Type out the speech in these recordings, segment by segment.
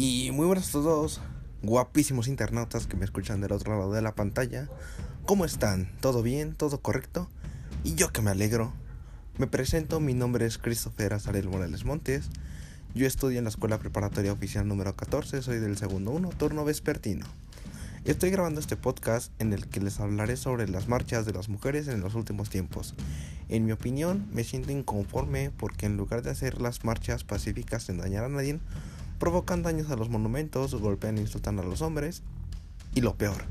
Y muy buenas a todos, guapísimos internautas que me escuchan del otro lado de la pantalla. ¿Cómo están? ¿Todo bien? ¿Todo correcto? Y yo que me alegro. Me presento, mi nombre es Christopher Azarel Morales Montes. Yo estudio en la Escuela Preparatoria Oficial número 14, soy del segundo 1, turno vespertino. Estoy grabando este podcast en el que les hablaré sobre las marchas de las mujeres en los últimos tiempos. En mi opinión, me siento inconforme porque en lugar de hacer las marchas pacíficas sin dañar a nadie, provocan daños a los monumentos, golpean e insultan a los hombres y lo peor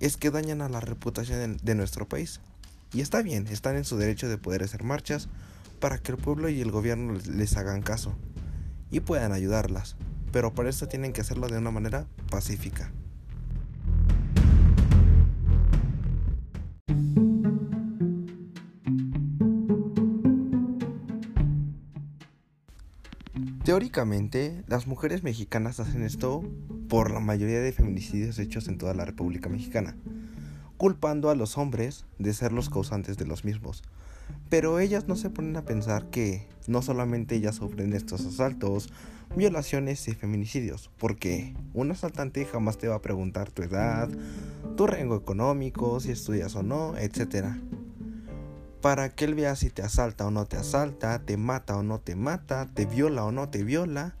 es que dañan a la reputación de nuestro país. Y está bien, están en su derecho de poder hacer marchas para que el pueblo y el gobierno les hagan caso y puedan ayudarlas, pero para eso tienen que hacerlo de una manera pacífica. Teóricamente, las mujeres mexicanas hacen esto por la mayoría de feminicidios hechos en toda la República Mexicana, culpando a los hombres de ser los causantes de los mismos. Pero ellas no se ponen a pensar que no solamente ellas sufren estos asaltos, violaciones y feminicidios, porque un asaltante jamás te va a preguntar tu edad, tu rango económico, si estudias o no, etc para que él vea si te asalta o no te asalta, te mata o no te mata, te viola o no te viola.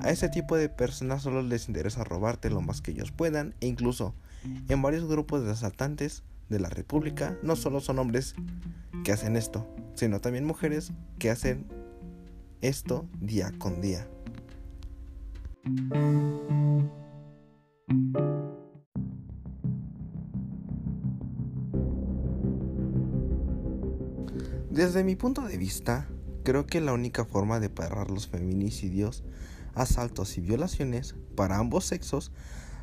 A ese tipo de personas solo les interesa robarte lo más que ellos puedan e incluso en varios grupos de asaltantes de la República no solo son hombres que hacen esto, sino también mujeres que hacen esto día con día. Desde mi punto de vista, creo que la única forma de parar los feminicidios, asaltos y violaciones para ambos sexos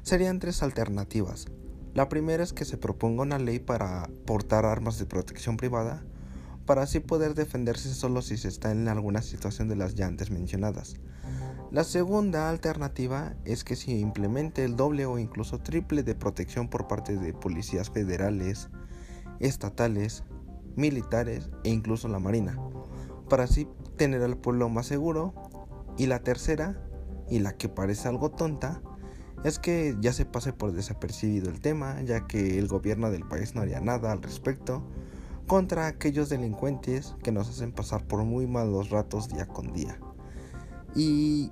serían tres alternativas. La primera es que se proponga una ley para portar armas de protección privada, para así poder defenderse solo si se está en alguna situación de las ya antes mencionadas. La segunda alternativa es que se implemente el doble o incluso triple de protección por parte de policías federales, estatales, militares e incluso la marina, para así tener al pueblo más seguro. Y la tercera, y la que parece algo tonta, es que ya se pase por desapercibido el tema, ya que el gobierno del país no haría nada al respecto contra aquellos delincuentes que nos hacen pasar por muy malos ratos día con día. Y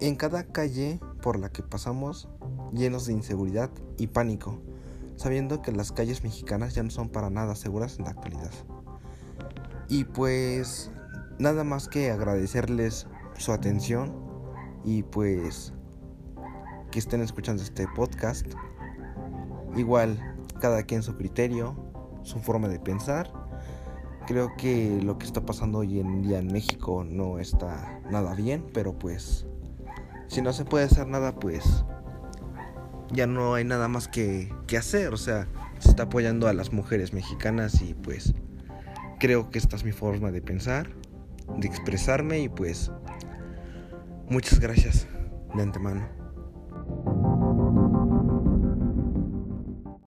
en cada calle por la que pasamos, llenos de inseguridad y pánico, sabiendo que las calles mexicanas ya no son para nada seguras en la actualidad. Y pues nada más que agradecerles su atención y pues que estén escuchando este podcast. Igual, cada quien su criterio, su forma de pensar. Creo que lo que está pasando hoy en día en México no está nada bien, pero pues si no se puede hacer nada, pues ya no hay nada más que, hacer. O sea, se está apoyando a las mujeres mexicanas y pues creo que esta es mi forma de pensar, de expresarme y pues muchas gracias de antemano.